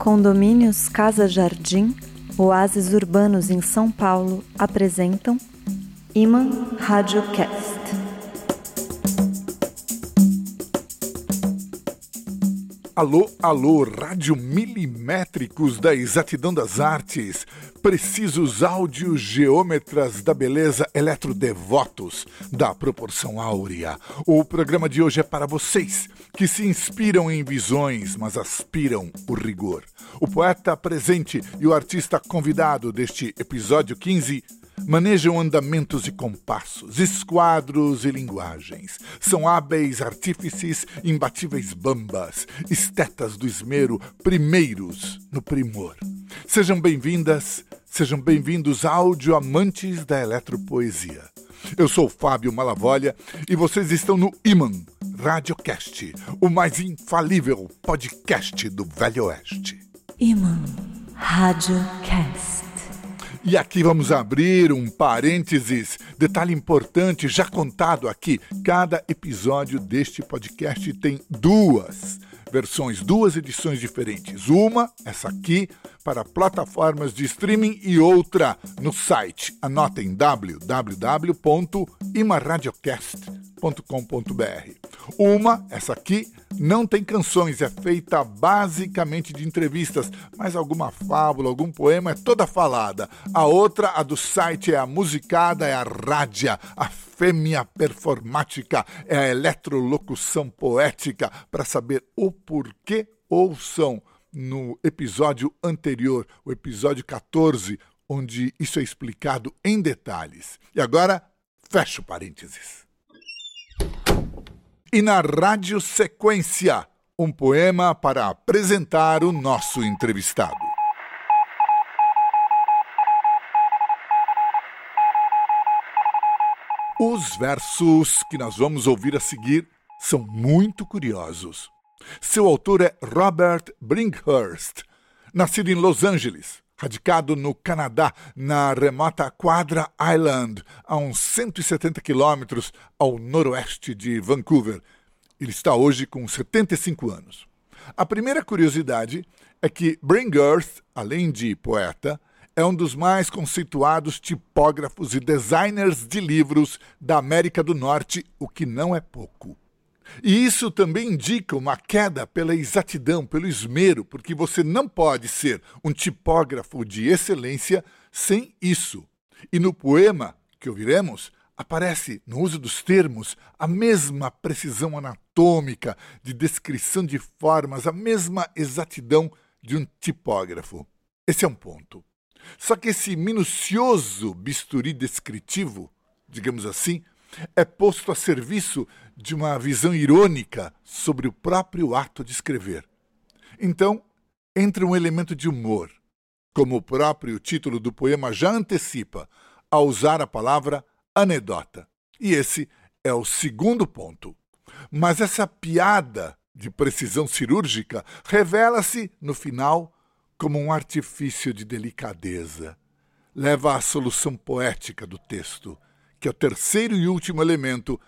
Condomínios Casa Jardim, Oásis Urbanos em São Paulo apresentam Iman Radiocast. Alô, alô, radiomilimétricos da exatidão das artes, precisos áudios geômetras da beleza eletrodevotos da proporção áurea. O programa de hoje é para vocês que se inspiram em visões, mas aspiram o rigor. O poeta presente e o artista convidado deste episódio 15 manejam andamentos e compassos, esquadros e linguagens. São hábeis artífices, imbatíveis bambas, estetas do esmero, primeiros no primor. Sejam bem-vindas, sejam bem-vindos áudio amantes da eletropoesia. Eu sou Fábio Malavolha e vocês estão no Iman Radiocast, o mais infalível podcast do Velho Oeste. Iman Radiocast. E aqui vamos abrir um parênteses. Detalhe importante, já contado aqui: cada episódio deste podcast tem duas versões, duas edições diferentes. Uma, essa aqui, para plataformas de streaming e outra no site. Anotem Uma, essa aqui, não tem canções, é feita basicamente de entrevistas, mas alguma fábula, algum poema é toda falada. A outra, a do site, é a musicada, é a rádia, a fêmea performática, é a eletrolocução poética. Para saber o porquê, ouçam no episódio anterior, o episódio 14, onde isso é explicado em detalhes. E agora, fecho parênteses. E na Rádio Sequência, um poema para apresentar o nosso entrevistado. Os versos que nós vamos ouvir a seguir são muito curiosos. Seu autor é Robert Brinkhurst, nascido em Los Angeles, radicado no Canadá, na remota Quadra Island, a uns 170 quilômetros ao noroeste de Vancouver. Ele está hoje com 75 anos. A primeira curiosidade é que Brinkhurst, além de poeta, é um dos mais conceituados tipógrafos e designers de livros da América do Norte, o que não é pouco. E isso também indica uma queda pela exatidão, pelo esmero, porque você não pode ser um tipógrafo de excelência sem isso. E no poema que ouviremos, aparece no uso dos termos a mesma precisão anatômica de descrição de formas, a mesma exatidão de um tipógrafo. Esse é um ponto. Só que esse minucioso bisturi descritivo, digamos assim, é posto a serviço de uma visão irônica sobre o próprio ato de escrever. Então, entra um elemento de humor, como o próprio título do poema já antecipa, ao usar a palavra anedota. E esse é o segundo ponto. Mas essa piada de precisão cirúrgica revela-se, no final, como um artifício de delicadeza. Leva à solução poética do texto, que é o terceiro e último elemento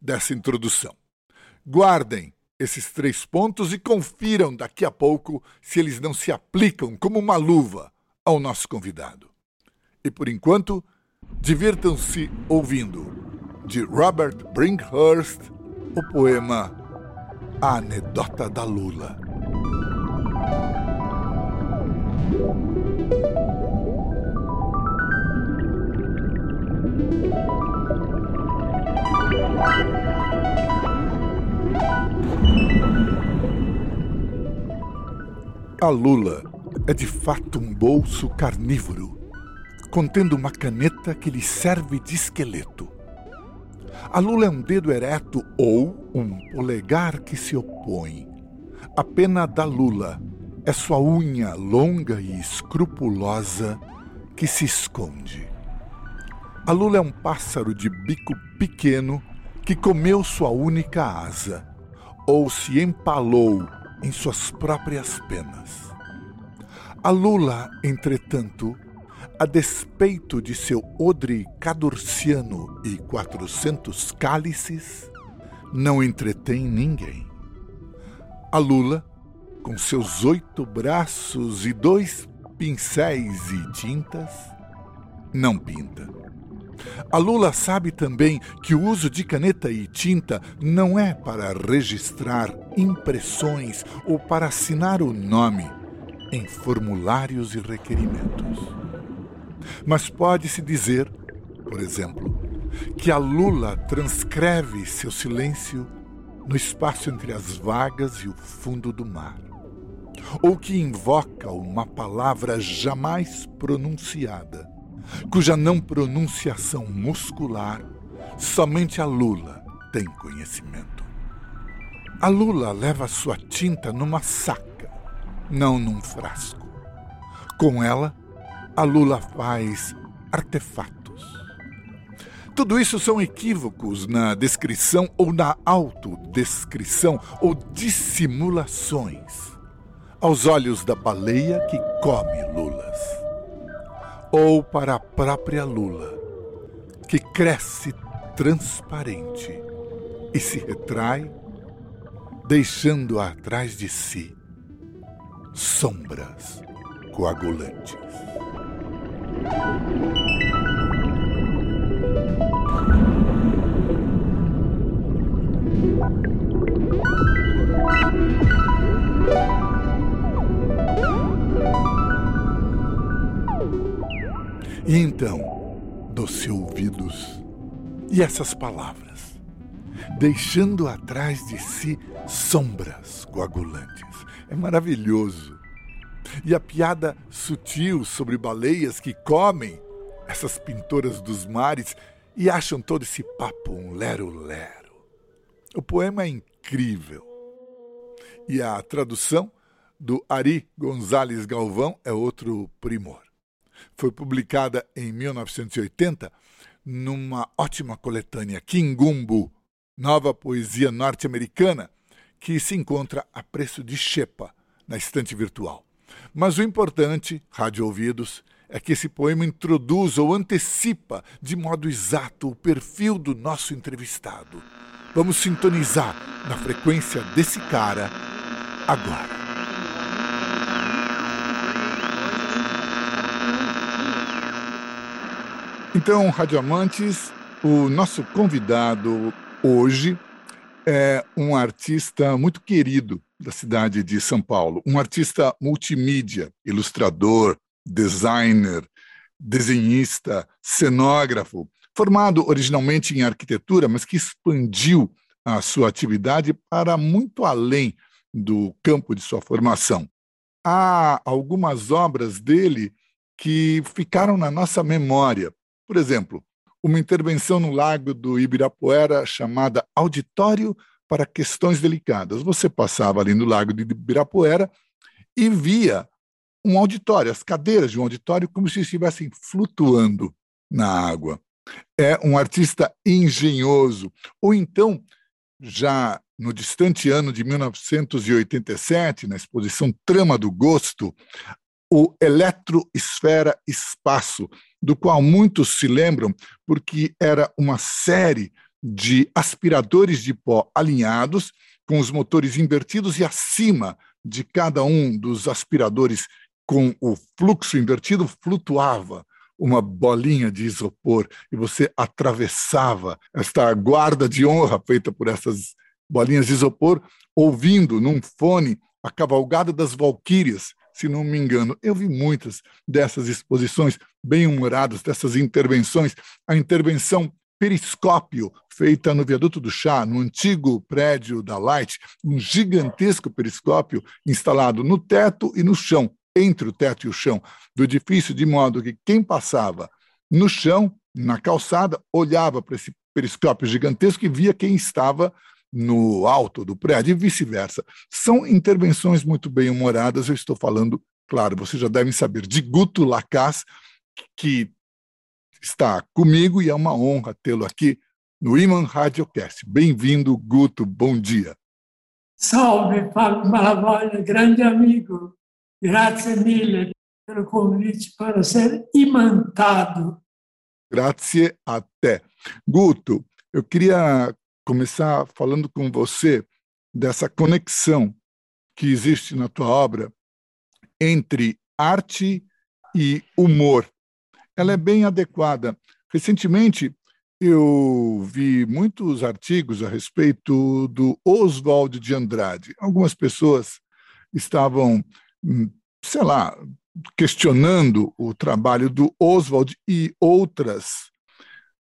dessa introdução. Guardem esses três pontos e confiram daqui a pouco se eles não se aplicam como uma luva ao nosso convidado. E por enquanto, divirtam-se ouvindo, de Robert Brinkhurst, o poema A Anedota da Lula. A lula é de fato um bolso carnívoro, contendo uma caneta que lhe serve de esqueleto. A lula é um dedo ereto ou um polegar que se opõe. A pena da lula é sua unha longa e escrupulosa que se esconde. A lula é um pássaro de bico pequeno que comeu sua única asa ou se empalou em suas próprias penas. A lula, entretanto, a despeito de seu odre cadurciano e quatrocentos cálices, não entretém ninguém. A lula, com seus oito braços e dois pincéis e tintas, não pinta. A Lula sabe também que o uso de caneta e tinta não é para registrar impressões ou para assinar o nome em formulários e requerimentos. Mas pode-se dizer, por exemplo, que a Lula transcreve seu silêncio no espaço entre as vagas e o fundo do mar, ou que invoca uma palavra jamais pronunciada cuja não pronunciação muscular somente a Lula tem conhecimento. A Lula leva sua tinta numa saca, não num frasco. Com ela, a Lula faz artefatos. Tudo isso são equívocos na descrição ou na autodescrição ou dissimulações aos olhos da baleia que come lulas ou para a própria lula, que cresce transparente e se retrai, deixando atrás de si sombras coagulantes. E então, doce ouvidos, e essas palavras, deixando atrás de si sombras coagulantes. É maravilhoso. E a piada sutil sobre baleias que comem essas pintoras dos mares e acham todo esse papo um lero-lero. O poema é incrível. E a tradução do Ari Gonzalez Galvão é outro primor foi publicada em 1980 numa ótima coletânea Kingumbu, nova poesia norte-americana, que se encontra a preço de chepa na estante virtual. Mas o importante, rádio ouvidos, é que esse poema introduz ou antecipa de modo exato o perfil do nosso entrevistado. Vamos sintonizar na frequência desse cara agora. Então, radioamantes, o nosso convidado hoje é um artista muito querido da cidade de São Paulo, um artista multimídia, ilustrador, designer, desenhista, cenógrafo, formado originalmente em arquitetura, mas que expandiu a sua atividade para muito além do campo de sua formação. Há algumas obras dele que ficaram na nossa memória, por exemplo, uma intervenção no lago do Ibirapuera chamada Auditório para Questões Delicadas. Você passava ali no lago do Ibirapuera e via um auditório, as cadeiras de um auditório, como se estivessem flutuando na água. É um artista engenhoso. Ou então, já no distante ano de 1987, na exposição Trama do Gosto, o Eletroesfera Espaço, do qual muitos se lembram porque era uma série de aspiradores de pó alinhados, com os motores invertidos e acima de cada um dos aspiradores com o fluxo invertido flutuava uma bolinha de isopor e você atravessava esta guarda de honra feita por essas bolinhas de isopor, ouvindo num fone a cavalgada das valquírias se não me engano. Eu vi muitas dessas exposições bem-humoradas, dessas intervenções. A intervenção periscópio feita no viaduto do Chá, no antigo prédio da Light, um gigantesco periscópio instalado no teto e no chão, entre o teto e o chão do edifício, de modo que quem passava no chão, na calçada, olhava para esse periscópio gigantesco e via quem estava no alto do prédio e vice-versa. São intervenções muito bem humoradas. Eu estou falando, claro, vocês já devem saber, de Guto Lacaz, que está comigo e é uma honra tê-lo aqui no Iman Radiocast. Bem-vindo, Guto, bom dia. Salve, Fábio Malavolha, grande amigo. Grazie mille pelo convite para ser imantado. Grazie a te. Guto, eu queria começar falando com você dessa conexão que existe na tua obra entre arte e humor. Ela é bem adequada. Recentemente, eu vi muitos artigos a respeito do Oswald de Andrade. Algumas pessoas estavam, hum, sei lá, questionando o trabalho do Oswald e outras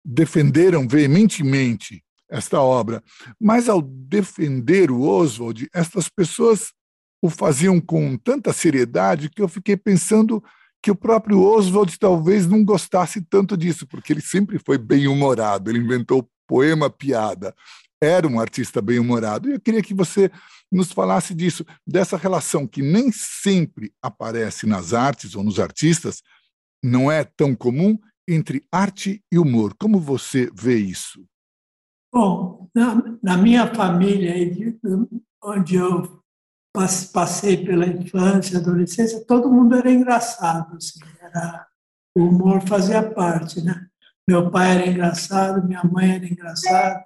defenderam veementemente esta obra. Mas ao defender o Oswald, estas pessoas o faziam com tanta seriedade que eu fiquei pensando que o próprio Oswald talvez não gostasse tanto disso, porque ele sempre foi bem-humorado, ele inventou poema piada, era um artista bem-humorado. E eu queria que você nos falasse disso, dessa relação que nem sempre aparece nas artes ou nos artistas, não é tão comum, entre arte e humor. Como você vê isso? Bom, na, na minha família, onde eu passei pela infância, adolescência, todo mundo era engraçado, assim, era, o humor fazia parte, né? Meu pai era engraçado, minha mãe era engraçada,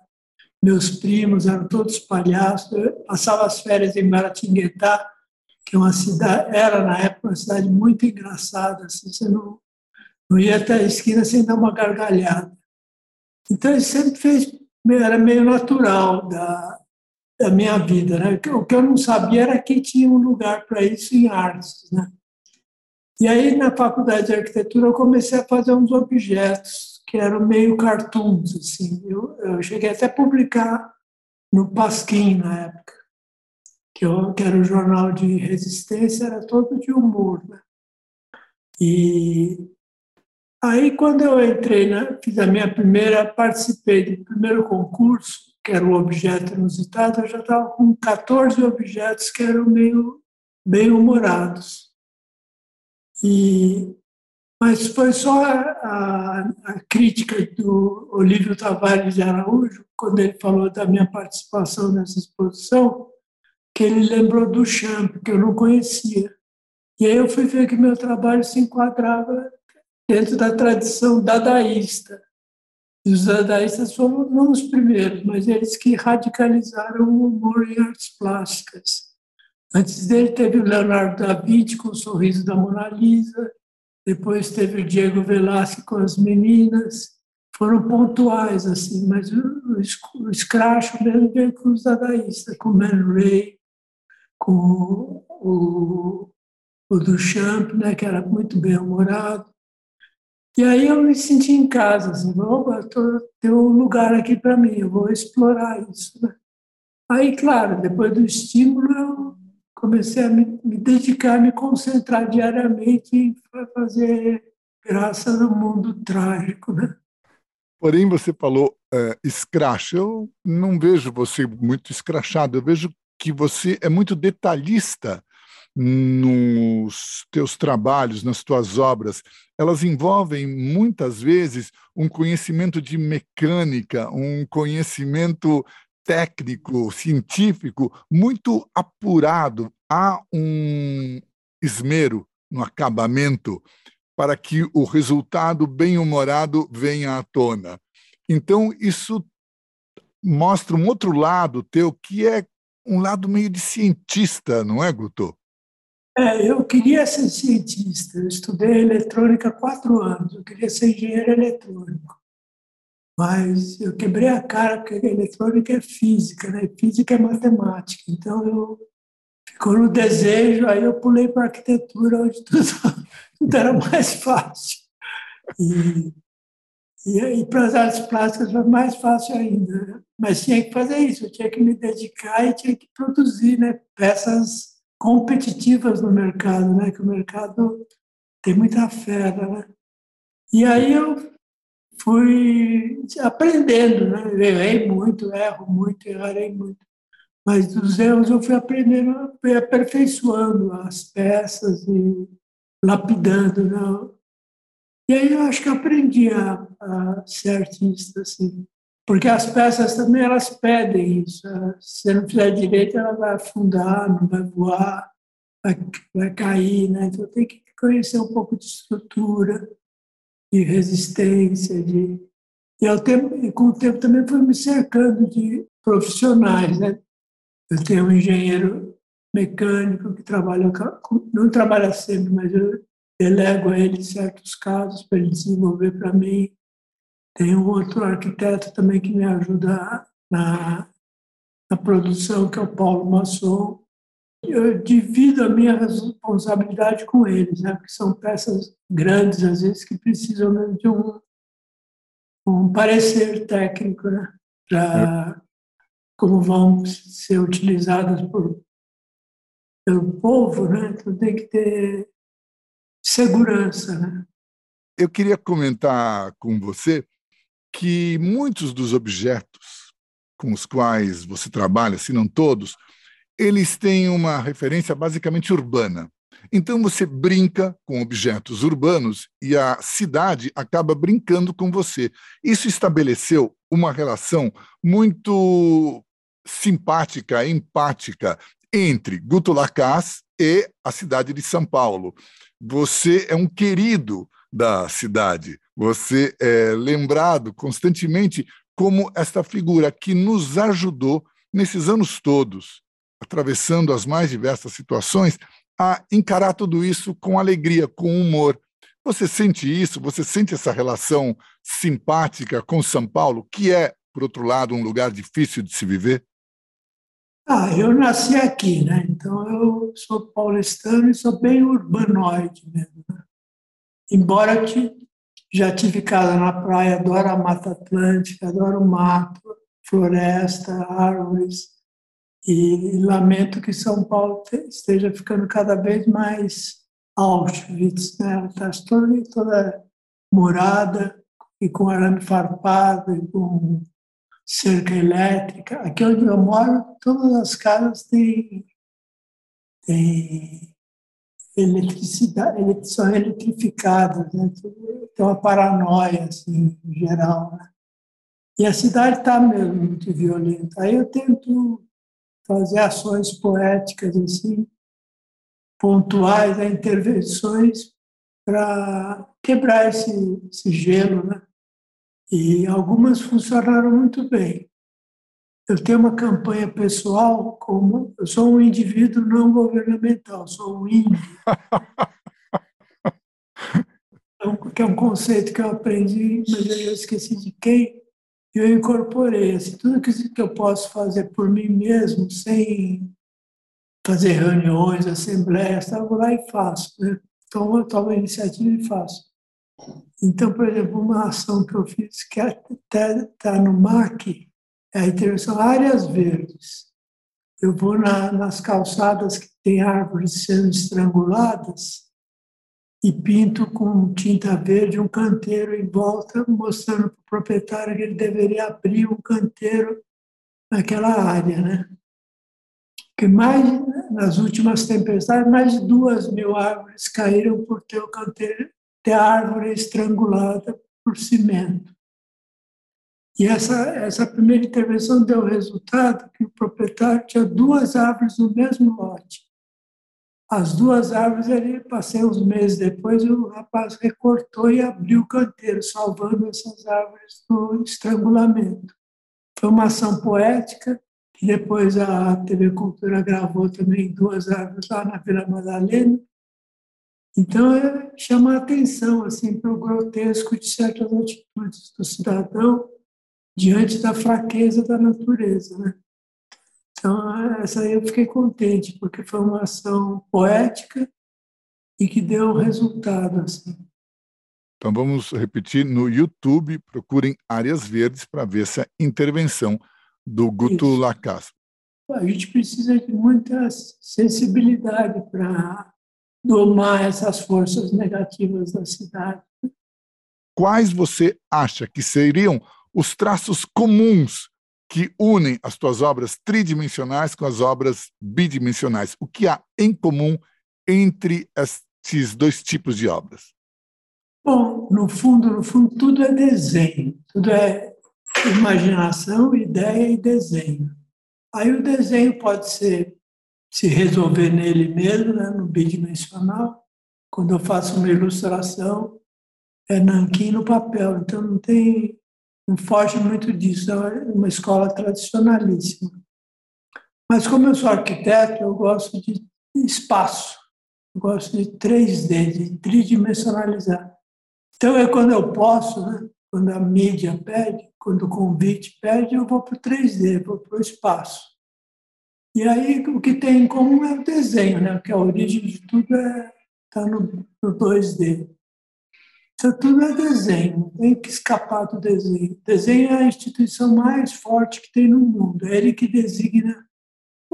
meus primos eram todos palhaços. Eu passava as férias em Maratinguetá, que é uma cidade, era na época uma cidade muito engraçada, assim, você não, não ia até a esquina sem dar uma gargalhada. Então ele sempre fez, era meio natural da, da minha vida. Né? O que eu não sabia era que tinha um lugar para isso em artes. Né? E aí, na faculdade de arquitetura, eu comecei a fazer uns objetos que eram meio cartoons. Assim. Eu, eu cheguei até a publicar no Pasquim, na época, que, eu, que era o jornal de resistência, era todo de humor. Né? E aí, quando eu entrei, né, fiz a minha primeira, participei do primeiro concurso, que era o objeto inusitado, eu já estava com 14 objetos que eram meio bem humorados. E, mas foi só a, a, crítica do Olívio Tavares de Araújo, quando ele falou da minha participação nessa exposição, que ele lembrou do Champ, que eu não conhecia. E aí eu fui ver que meu trabalho se enquadrava dentro da tradição dadaísta. E os dadaístas foram não os primeiros, mas eles que radicalizaram o humor em artes plásticas. Antes dele teve o Leonardo da Vinci com o sorriso da Mona Lisa, depois teve o Diego Velázquez com as meninas, foram pontuais, assim, mas o, o, o escracho mesmo veio com os dadaístas, com o Man Ray, com o, o Duchamp, né, que era muito bem humorado, e aí eu me senti em casa, assim, opa, tô, tem um lugar aqui para mim, eu vou explorar isso. Né? Aí, claro, depois do estímulo, eu comecei a me, me dedicar, me concentrar diariamente em fazer graça no mundo trágico. Né? Porém, você falou uh, escrache. Eu não vejo você muito escrachado, eu vejo que você é muito detalhista nos teus trabalhos, nas tuas obras, elas envolvem muitas vezes um conhecimento de mecânica, um conhecimento técnico, científico muito apurado. Há um esmero no acabamento para que o resultado bem-humorado venha à tona. Então, isso mostra um outro lado teu, que é um lado meio de cientista, não é, Guto? É, eu queria ser cientista. Eu estudei eletrônica há quatro anos. Eu queria ser engenheiro eletrônico. Mas eu quebrei a cara porque eletrônica é física, né? Física é matemática. Então eu ficou no desejo, aí eu pulei para arquitetura, onde tudo, tudo era mais fácil. E, e, e para as artes plásticas foi mais fácil ainda. Né? Mas tinha que fazer isso, eu tinha que me dedicar e tinha que produzir né? peças competitivas no mercado, né? Que o mercado tem muita fera, né? E aí eu fui aprendendo, né? Errei muito, erro muito, errarei muito. Mas dos erros eu fui aprendendo, fui aperfeiçoando as peças e lapidando, né? E aí eu acho que aprendi a, a ser artista, assim. Porque as peças também elas pedem isso. Se você não fizer direito, ela vai afundar, não vai voar, vai, vai cair. Né? Então tem que conhecer um pouco de estrutura, de resistência. De... E, ao tempo, com o tempo também fui me cercando de profissionais. Né? Eu tenho um engenheiro mecânico que trabalha, não trabalha sempre, mas eu delego a ele certos casos para ele desenvolver para mim. Tem um outro arquiteto também que me ajuda na, na produção, que é o Paulo Masson. Eu divido a minha responsabilidade com eles, né? porque são peças grandes, às vezes, que precisam de um, um parecer técnico, né? Para é. como vão ser utilizadas por, pelo povo, né? Então tem que ter segurança, né? Eu queria comentar com você que muitos dos objetos com os quais você trabalha, se não todos, eles têm uma referência basicamente urbana. Então você brinca com objetos urbanos e a cidade acaba brincando com você. Isso estabeleceu uma relação muito simpática, empática entre Guto Lacaz e a cidade de São Paulo. Você é um querido da cidade. Você é lembrado constantemente como esta figura que nos ajudou nesses anos todos, atravessando as mais diversas situações, a encarar tudo isso com alegria, com humor. Você sente isso? Você sente essa relação simpática com São Paulo, que é, por outro lado, um lugar difícil de se viver? Ah, eu nasci aqui, né? Então eu sou paulistano e sou bem urbanoide mesmo. Né? Embora já tive casa na praia, adoro a Mata Atlântica, adoro mato, floresta, árvores. E lamento que São Paulo esteja ficando cada vez mais Auschwitz, né? Está toda, toda morada e com arame farpado e com cerca elétrica. Aqui onde eu moro, todas as casas têm, têm eletricidade, são eletrificadas. Né? Tem uma paranoia, assim, em geral. Né? E a cidade está mesmo muito violenta. Aí eu tento fazer ações poéticas, assim, pontuais, né? intervenções para quebrar esse, esse gelo, né? E algumas funcionaram muito bem. Eu tenho uma campanha pessoal como eu sou um indivíduo não governamental, sou um índio. Então, que é um conceito que eu aprendi, mas eu esqueci de quem, e eu incorporei. Assim, tudo que eu posso fazer por mim mesmo, sem fazer reuniões, assembleias, eu vou lá e faço. Né? Então, eu tomo a iniciativa e faço. Então, por exemplo, uma ação que eu fiz que até está no MAC é a intervenção áreas verdes. Eu vou na, nas calçadas que tem árvores sendo estranguladas e pinto com tinta verde um canteiro em volta, mostrando para o proprietário que ele deveria abrir um canteiro naquela área, né? Que mais nas últimas tempestades mais de duas mil árvores caíram por ter o canteiro ter a árvore estrangulada por cimento. E essa, essa primeira intervenção deu resultado que o proprietário tinha duas árvores no mesmo lote. As duas árvores, ele, passei uns meses depois, o rapaz recortou e abriu o canteiro, salvando essas árvores do estrangulamento. Foi uma ação poética, que depois a TV Cultura gravou também duas árvores lá na Vila Madalena, então, é, chama a atenção assim, para o grotesco de certas atitudes do cidadão diante da fraqueza da natureza. Né? Então, essa aí eu fiquei contente, porque foi uma ação poética e que deu resultado. Assim. Então, vamos repetir: no YouTube, procurem Áreas Verdes para ver essa intervenção do Guto Lacas. A gente precisa de muita sensibilidade para domar essas forças negativas da cidade. Quais você acha que seriam os traços comuns que unem as tuas obras tridimensionais com as obras bidimensionais? O que há em comum entre esses dois tipos de obras? Bom, no fundo, no fundo, tudo é desenho, tudo é imaginação, ideia e desenho. Aí o desenho pode ser se resolver nele mesmo, né, no bidimensional. Quando eu faço uma ilustração, é nanquim no papel, então não tem, não foge muito disso, é uma escola tradicionalíssima. Mas como eu sou arquiteto, eu gosto de espaço, eu gosto de 3D, de tridimensionalizar. Então é quando eu posso, né? quando a mídia pede, quando o convite pede, eu vou para o 3D, vou para o espaço. E aí o que tem em comum é o desenho, né? porque a origem de tudo está é, tá no, no 2D. Então, tudo é desenho, tem que escapar do desenho. Desenho é a instituição mais forte que tem no mundo, é ele que designa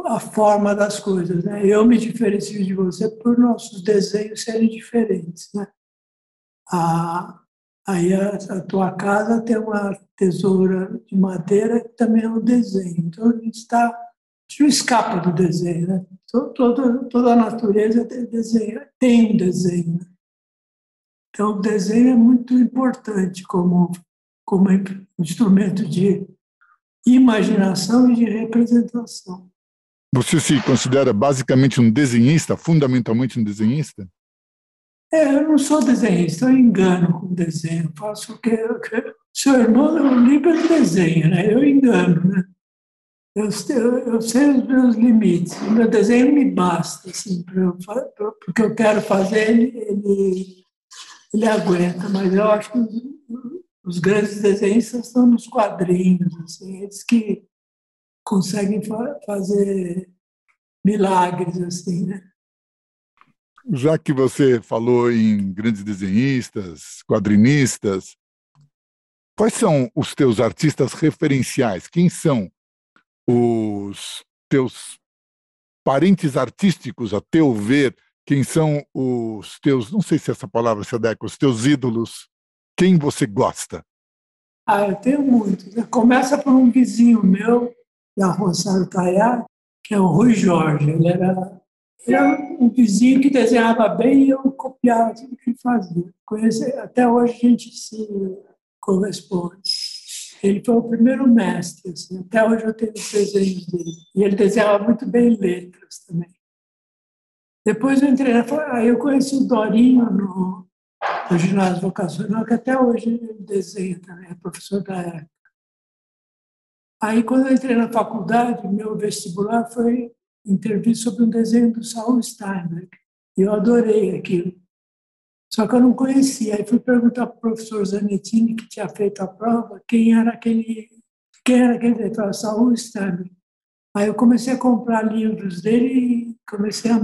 a forma das coisas. Né? Eu me diferencio de você por nossos desenhos serem diferentes. Né? A, aí a, a, tua casa tem uma tesoura de madeira que também é um desenho. Então a gente está. A gente não escapa do desenho. Né? Toda, toda a natureza tem, desenho, tem um desenho. Então, o desenho é muito importante como, como instrumento de imaginação e de representação. Você se considera basicamente um desenhista, fundamentalmente um desenhista? É, eu não sou desenhista, eu engano com desenho. Faço o que. Seu irmão é um livro de desenho, né? Eu engano, né? Eu, eu, eu, sei os meus limites. O meu desenho me basta, assim, eu, porque eu quero fazer ele, ele ele aguenta, mas eu acho que os, grandes desenhistas estão nos quadrinhos, assim, eles que conseguem fa fazer milagres, assim, né? Já que você falou em grandes desenhistas, quadrinistas, quais são os teus artistas referenciais? Quem são os teus parentes artísticos, a teu ver, quem são os teus, não sei se essa palavra se adequa, os teus ídolos, quem você gosta? Ah, eu tenho muitos. Começa por um vizinho meu, da Rosário Caiá, que é o Rui Jorge. Ele era, era um vizinho que desenhava bem e eu copiava tudo que ele fazia. Conhece, até hoje a gente se corresponde. Ele foi o primeiro mestre, assim, até hoje eu tenho os desenhos dele. E ele desenhava muito bem letras também. Depois eu entrei, aí eu conheci o Dorinho no, no ginásio vocacional, que até hoje desenha também, é professor da época. Aí, quando eu entrei na faculdade, meu vestibular foi entrevista sobre um desenho do Saul Steinberg. E eu adorei aquilo. Só que eu não conhecia. Aí fui perguntar para o professor Zanettini, que tinha feito a prova, quem era aquele, quem era aquele diretor, Saul Steinberg. Aí eu comecei a comprar livros dele e comecei a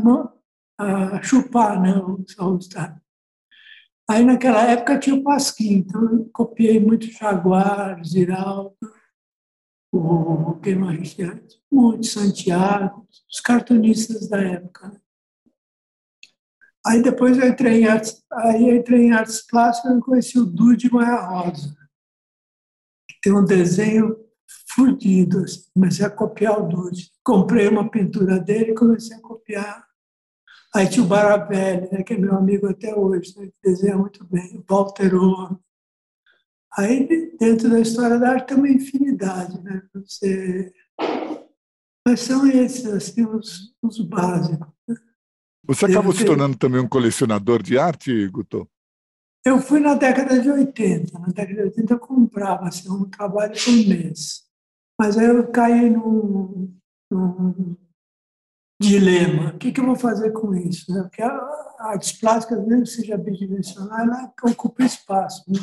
a chupar né, o All-Star. Aí naquela época tinha o Pasquim, então eu copiei muito Jaguar, Ziraldo, o que mais tinha? Monte Santiago, os cartunistas da época. Né. Aí depois eu entrei em artes, aí entrei em artes plásticas e conheci o Dude Maia Rosa, que tem um desenho fudido. Assim. Comecei a copiar o Dude. Comprei uma pintura dele e comecei a copiar Aí tinha o Baravelli, né, que é meu amigo até hoje, né, que desenha muito bem, o Walter Owen. Aí, dentro da história da arte, tem uma infinidade. Né? Você... Mas são esses assim, os, os básicos. Né? Você acabou se tornando também um colecionador de arte, Guto? Eu fui na década de 80. Na década de 80 eu comprava assim, um trabalho por mês. Mas aí eu caí num, num dilema. O que, que eu vou fazer com isso? Né? Porque a artes plásticas, mesmo que seja bidimensional, ela ocupa espaço. Né?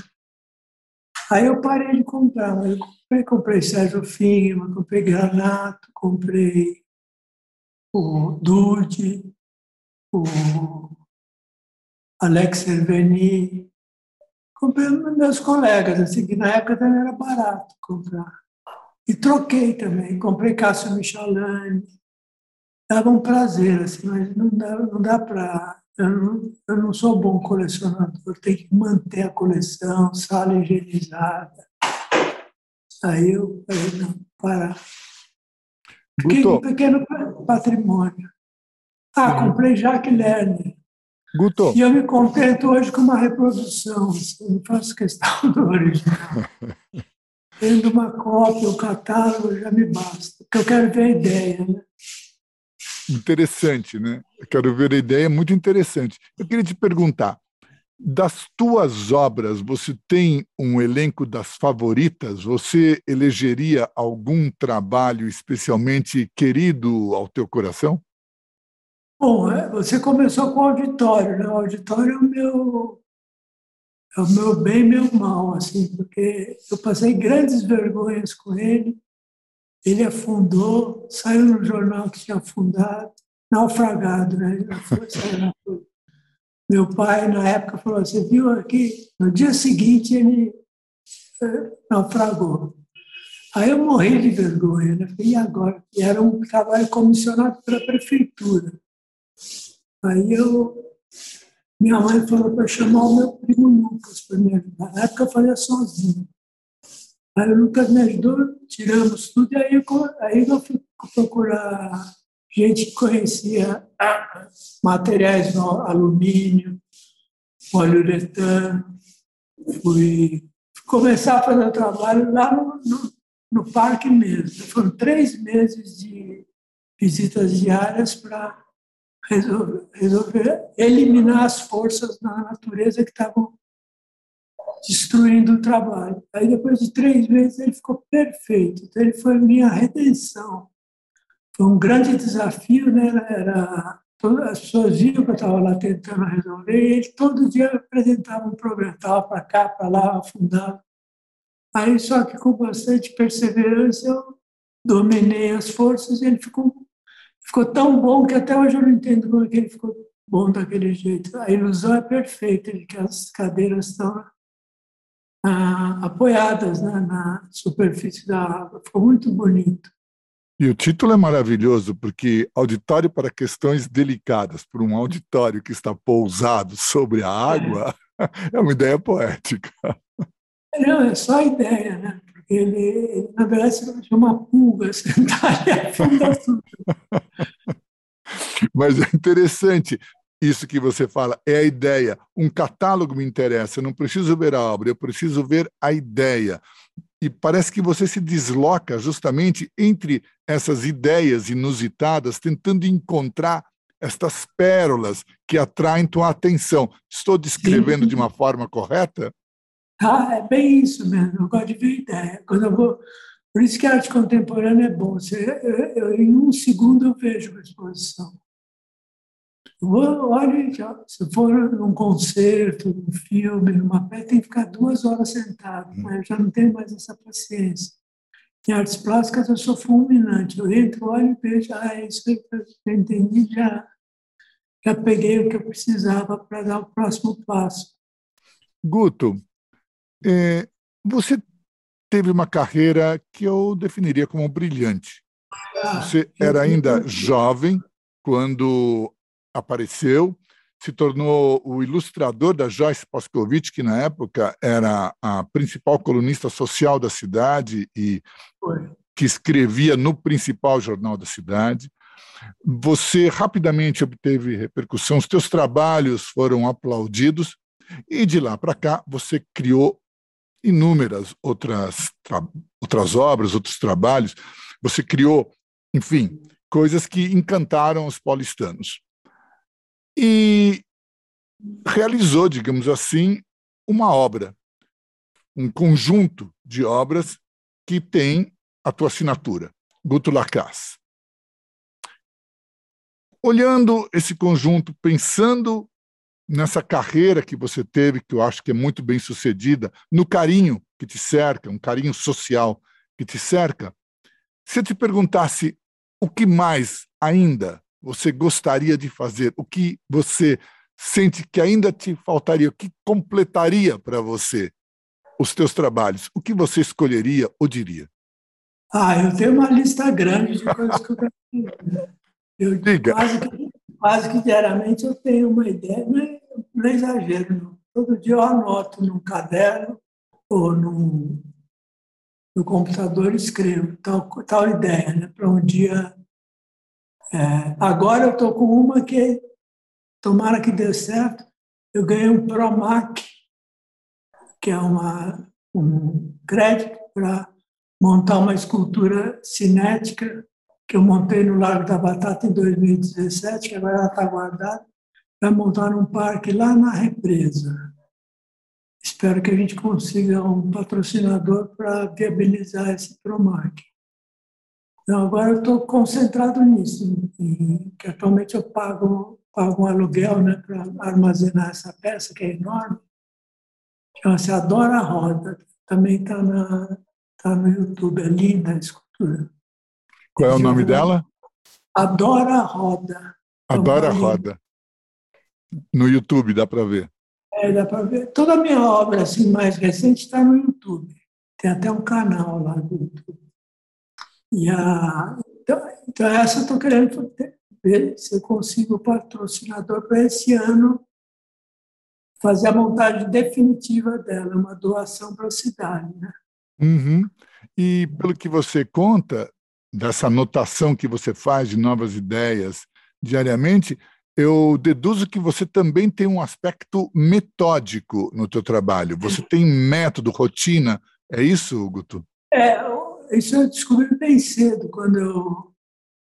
Aí eu parei de comprar. Eu comprei, comprei Sérgio Fingman, comprei Granato, comprei o Dude, o Alex Cerveni. Comprei meus colegas, assim, que na época também era barato comprar. E troquei também. Comprei Cássio Michelani, dava um prazer, assim, mas não dá, não dá para. Eu não, eu não sou bom colecionador, tenho que manter a coleção, sala higienizada. Aí eu falei, não, parar. Fiquei um pequeno patrimônio. Ah, uhum. comprei Jacques Lerner. Guto. E eu me contento hoje com uma reprodução, assim, não faço questão do original. Tendo uma cópia, o um catálogo, já me basta, porque eu quero ver a ideia. Né? Interessante, né? Quero ver a ideia, é muito interessante. Eu queria te perguntar, Das tuas obras, você tem um elenco das favoritas? Você elegeria algum trabalho especialmente querido ao teu coração? Bom, é, você começou com o auditório, né? O auditório é o meu, é o meu bem meu mal, assim, porque eu passei grandes vergonhas com ele. Ele afundou, saiu no jornal que tinha afundado, naufragado, né? Foi, meu pai, na época, falou: Você viu aqui? No dia seguinte, ele eh, naufragou. Aí eu morri de vergonha. Né? E agora? E era um trabalho comissionado pela prefeitura. Aí eu, minha mãe falou para chamar o meu primo Lucas para me ajudar. Na época eu fazia sozinho. Aí o Lucas me ajudou, tiramos tudo, e aí, aí eu fui procurar gente que conhecia materiais no alumínio, poliuretano. Fui começar a fazer trabalho lá no, no, no parque mesmo. Foram três meses de visitas diárias para resolver, resolver eliminar as forças na natureza que estavam destruindo o trabalho. Aí, depois de três meses, ele ficou perfeito. Então, ele foi minha redenção foi um grande desafio, né? Era, as pessoas viam que eu estava lá tentando resolver e ele todo dia apresentava um problema, estava para cá, para lá, afundava. Aí, só que com bastante perseverança, eu dominei as forças e ele ficou, ficou tão bom que até hoje eu não entendo como é que ele ficou bom daquele jeito. A ilusão é perfeita de que as cadeiras estão ah, apoiadas né, na superfície da água. Ficou muito bonito. E o título é maravilhoso, porque auditório para questões delicadas, por um auditório que está pousado sobre a água, é, é uma ideia poética. Não, é só ideia, né? Porque ele, ele na verdade, se uma pulga sentada afunda tudo. Mas é interessante isso que você fala, é a ideia. Um catálogo me interessa, eu não preciso ver a obra, eu preciso ver a ideia e parece que você se desloca justamente entre essas ideias inusitadas, tentando encontrar estas pérolas que atraem tua atenção. Estou descrevendo Sim. de uma forma correta? Ah, é bem isso mesmo. Eu gosto de ver ideia. Quando eu vou, por isso que a arte contemporânea é bom. Você, eu, eu, em um segundo eu vejo a exposição. Olha, se for num concerto, num filme, numa peça, tem que ficar duas horas sentado, mas eu já não tenho mais essa paciência. Em artes plásticas eu sou fulminante, eu entro, olho e vejo, ah, é isso eu entendi, já, já peguei o que eu precisava para dar o próximo passo. Guto, é, você teve uma carreira que eu definiria como brilhante. Ah, você era ainda jovem quando apareceu, se tornou o ilustrador da Joyce Poscovitch, que na época era a principal colunista social da cidade e que escrevia no principal jornal da cidade. Você rapidamente obteve repercussão, os teus trabalhos foram aplaudidos e de lá para cá você criou inúmeras outras outras obras, outros trabalhos. Você criou, enfim, coisas que encantaram os paulistanos e realizou, digamos assim, uma obra, um conjunto de obras que tem a tua assinatura, Guto Lacasse. Olhando esse conjunto, pensando nessa carreira que você teve, que eu acho que é muito bem sucedida, no carinho que te cerca, um carinho social que te cerca, se eu te perguntasse o que mais ainda você gostaria de fazer? O que você sente que ainda te faltaria? O que completaria para você os teus trabalhos? O que você escolheria ou diria? Ah, eu tenho uma lista grande de coisas que eu quero fazer. Eu, Diga. Quase que, quase que diariamente eu tenho uma ideia, não é, não é exagero, não. Todo dia eu anoto num caderno ou num, no computador escrevo tal, tal ideia, né? para um dia é, agora eu estou com uma que, tomara que dê certo, eu ganhei um PROMAC, que é uma, um crédito para montar uma escultura cinética que eu montei no Largo da Batata em 2017, que agora está guardada. para montar um parque lá na represa. Espero que a gente consiga um patrocinador para viabilizar esse Promac. Então, agora eu estou concentrado nisso, que atualmente eu pago, pago um aluguel né, para armazenar essa peça, que é enorme. Chama-se Adora Roda. Também está tá no YouTube, é linda a escultura. Qual é o nome dela? Adora Roda. Adora Roda. No YouTube, dá para ver. É, dá para ver. Toda a minha obra assim, mais recente está no YouTube. Tem até um canal lá do YouTube. E a, então, então essa eu estou querendo ver se eu consigo patrocinador para esse ano fazer a montagem definitiva dela, uma doação para a cidade. Né? Uhum. E pelo que você conta, dessa anotação que você faz de novas ideias diariamente, eu deduzo que você também tem um aspecto metódico no teu trabalho. Você tem método, rotina. É isso, Guto? É, isso eu descobri bem cedo, quando eu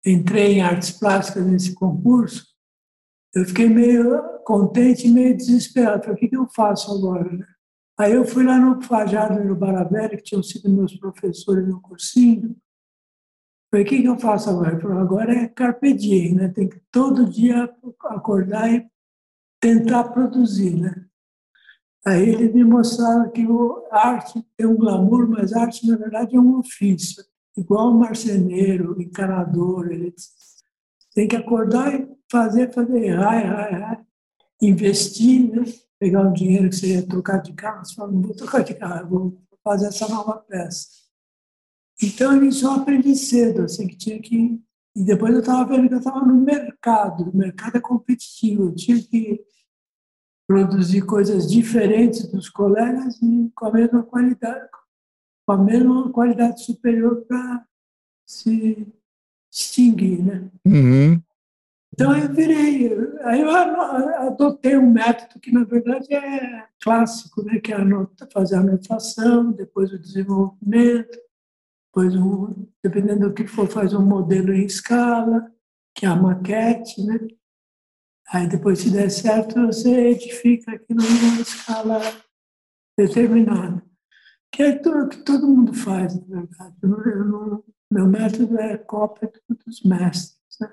entrei em artes plásticas nesse concurso. Eu fiquei meio contente e meio desesperado. Falei, o que, eu faço agora? Né? Aí eu fui lá no Fajardo e no Baravelli, que tinham sido meus professores no cursinho. Falei, o que eu faço agora? Falei, agora é carpe diem, né? Tem que todo dia acordar e tentar produzir, né? Aí ele me mostrava que a arte tem um glamour, mas a arte, na verdade, é um ofício. Igual marceneiro, encanador, ele tem que acordar e fazer, fazer, errar, errar, errar. Investir, né? pegar o dinheiro que você ia trocar de carro, você fala, não vou trocar de carro, vou fazer essa nova peça. Então, eu aprendi cedo, assim, que tinha que... E depois eu estava vendo que eu estava no mercado, o mercado é competitivo, eu tinha que produzir coisas diferentes dos colegas e com a mesma qualidade, com a mesma qualidade superior para se extinguir, né? Uhum. Então eu virei, aí eu adotei um método que na verdade é clássico, né? Que é fazer a anotação, depois o desenvolvimento, depois um, dependendo do que for, faz um modelo em escala, que é a maquete, né? Aí depois, se der certo, você edifica aquilo numa escala determinada. Que é tudo que todo mundo faz, na verdade. Eu não, meu método é cópia dos mestres. Né?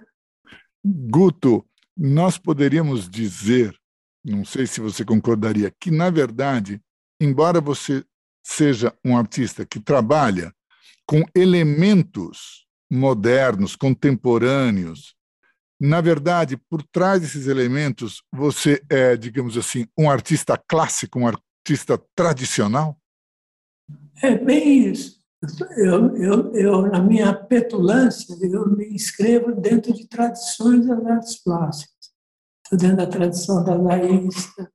Guto, nós poderíamos dizer, não sei se você concordaria, que, na verdade, embora você seja um artista que trabalha com elementos modernos, contemporâneos, na verdade, por trás desses elementos, você é, digamos assim, um artista clássico, um artista tradicional? É bem isso. Eu, eu, eu, na minha petulância, eu me inscrevo dentro de tradições das artes plásticas. Estou dentro da tradição dadaísta,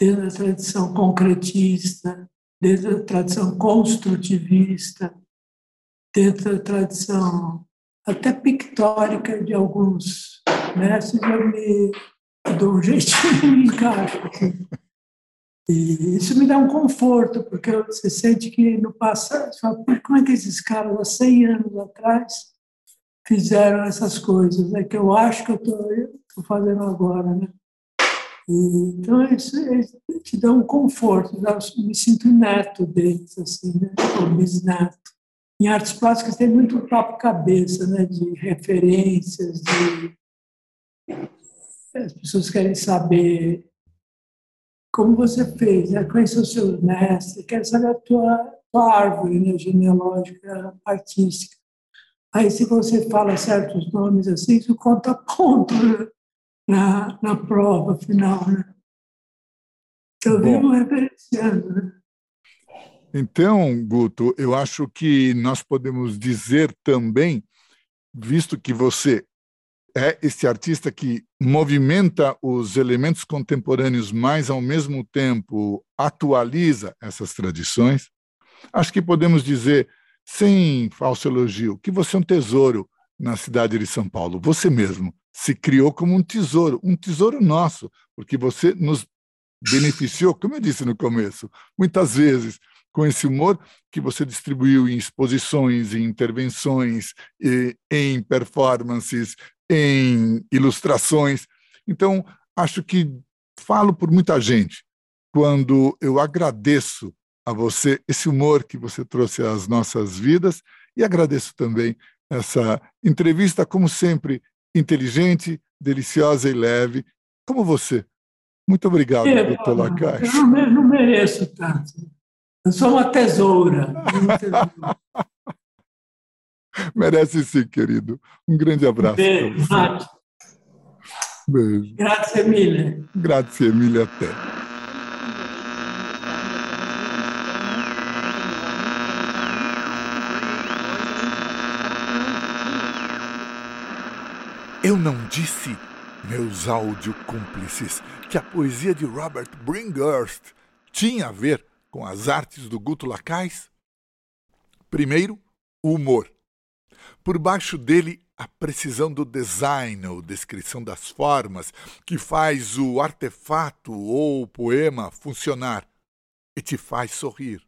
dentro da tradição concretista, dentro da tradição construtivista, dentro da tradição até pictórica de alguns mestres, eu me dou um jeitinho e me encaixo. E isso me dá um conforto, porque você sente que no passado, você fala, como é que esses caras há 100 anos atrás fizeram essas coisas, né, que eu acho que eu estou fazendo agora. Né? Então, isso, isso, te dá um conforto, me sinto neto deles, assim, né? ou bisneto em artes plásticas tem muito papo cabeça, né, de referências, de as pessoas querem saber como você fez, né? quais são os seus mestres, querem saber a tua, tua árvore né, genealógica, artística. Aí, se você fala certos nomes assim, isso conta ponto né? na, na prova final. Né? Eu vivo referenciando. Né? Então, Guto, eu acho que nós podemos dizer também, visto que você é esse artista que movimenta os elementos contemporâneos, mas ao mesmo tempo atualiza essas tradições, acho que podemos dizer, sem falso elogio, que você é um tesouro na cidade de São Paulo. Você mesmo se criou como um tesouro, um tesouro nosso, porque você nos beneficiou, como eu disse no começo, muitas vezes com esse humor que você distribuiu em exposições, em intervenções, em performances, em ilustrações. Então, acho que falo por muita gente quando eu agradeço a você esse humor que você trouxe às nossas vidas e agradeço também essa entrevista, como sempre, inteligente, deliciosa e leve, como você. Muito obrigado, é, doutor Lacache. Eu não, mereço tanto. Eu sou uma tesoura. Merece sim, querido. Um grande abraço. Beijo. Beijo. Grazie mille. Grazie mille a te. Eu não disse, meus áudio cúmplices, que a poesia de Robert Bringhurst tinha a ver com as artes do Guto Lacais? Primeiro, o humor. Por baixo dele, a precisão do design ou descrição das formas que faz o artefato ou o poema funcionar e te faz sorrir.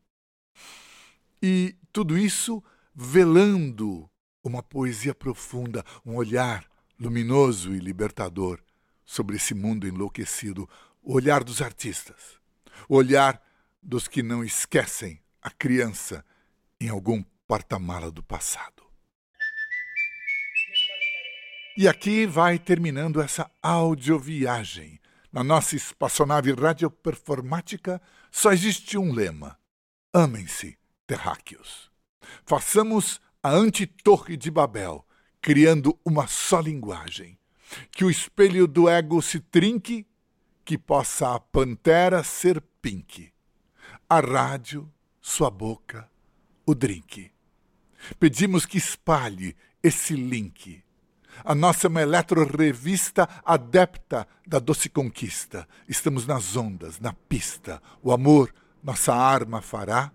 E tudo isso velando uma poesia profunda, um olhar luminoso e libertador sobre esse mundo enlouquecido, o olhar dos artistas, o olhar dos que não esquecem a criança em algum porta-mala do passado. E aqui vai terminando essa audioviagem. Na nossa espaçonave radioperformática só existe um lema: amem-se, terráqueos. Façamos a antitorre de Babel criando uma só linguagem. Que o espelho do ego se trinque, que possa a pantera ser pink. A rádio, sua boca, o drink. Pedimos que espalhe esse link. A nossa é uma eletro-revista adepta da doce conquista. Estamos nas ondas, na pista. O amor, nossa arma fará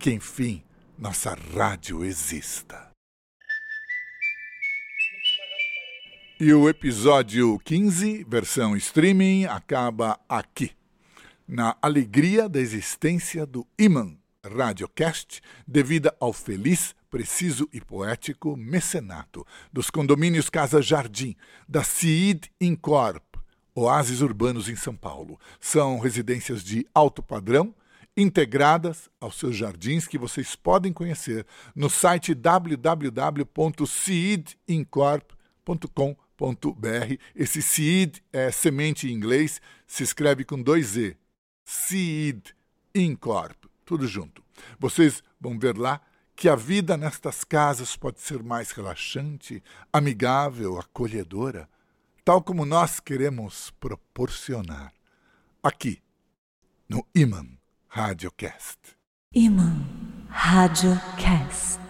que, enfim, nossa rádio exista. E o episódio 15, versão streaming, acaba aqui. Na alegria da existência do Iman Radiocast, devida ao feliz, preciso e poético mecenato dos condomínios Casa Jardim, da CID Incorp, oásis urbanos em São Paulo. São residências de alto padrão, integradas aos seus jardins que vocês podem conhecer no site www.cidincorp.com.br br Esse seed é semente em inglês, se escreve com dois E. Seed Incorp, tudo junto. Vocês vão ver lá que a vida nestas casas pode ser mais relaxante, amigável, acolhedora, tal como nós queremos proporcionar. Aqui, no Iman Radiocast. Iman Radiocast.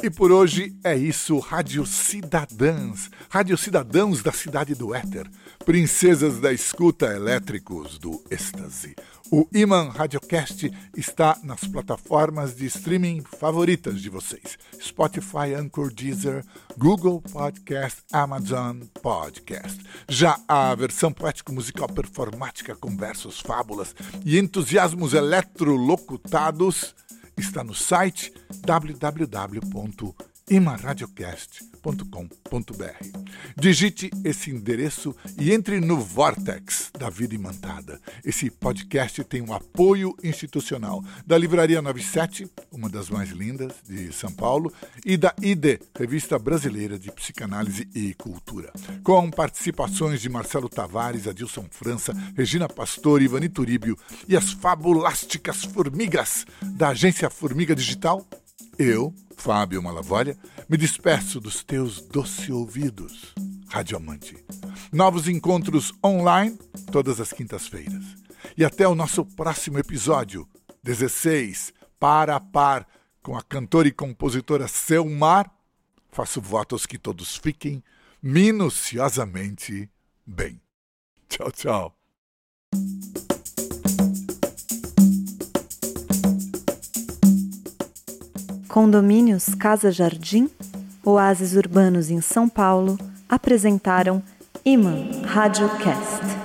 E por hoje é isso, Rádio Cidadãs, Rádio Cidadãos da Cidade do Éter, princesas da escuta elétricos do êxtase. O Iman Radiocast está nas plataformas de streaming favoritas de vocês: Spotify, Anchor, Deezer, Google Podcast, Amazon Podcast. Já a versão poético-musical performática com versos, fábulas e entusiasmos eletrolocutados está no site www.imaradiocast.com.br. Digite esse endereço e entre no Vortex da Vida Imantada. Esse podcast tem um apoio institucional da Livraria 97, uma das mais lindas de São Paulo, e da ID, Revista Brasileira de Psicanálise e Cultura, com participações de Marcelo Tavares, Adilson França, Regina Pastor, Ivani Turíbio e as fabulásticas formigas da agência Formiga Digital. Eu, Fábio Malavolha, me despeço dos teus doce ouvidos, Amante. Novos encontros online todas as quintas-feiras. E até o nosso próximo episódio, 16, Par a Par, com a cantora e compositora Selmar. Faço votos que todos fiquem minuciosamente bem. Tchau, tchau. Condomínios Casa Jardim, oásis urbanos em São Paulo, apresentaram Iman Radiocast.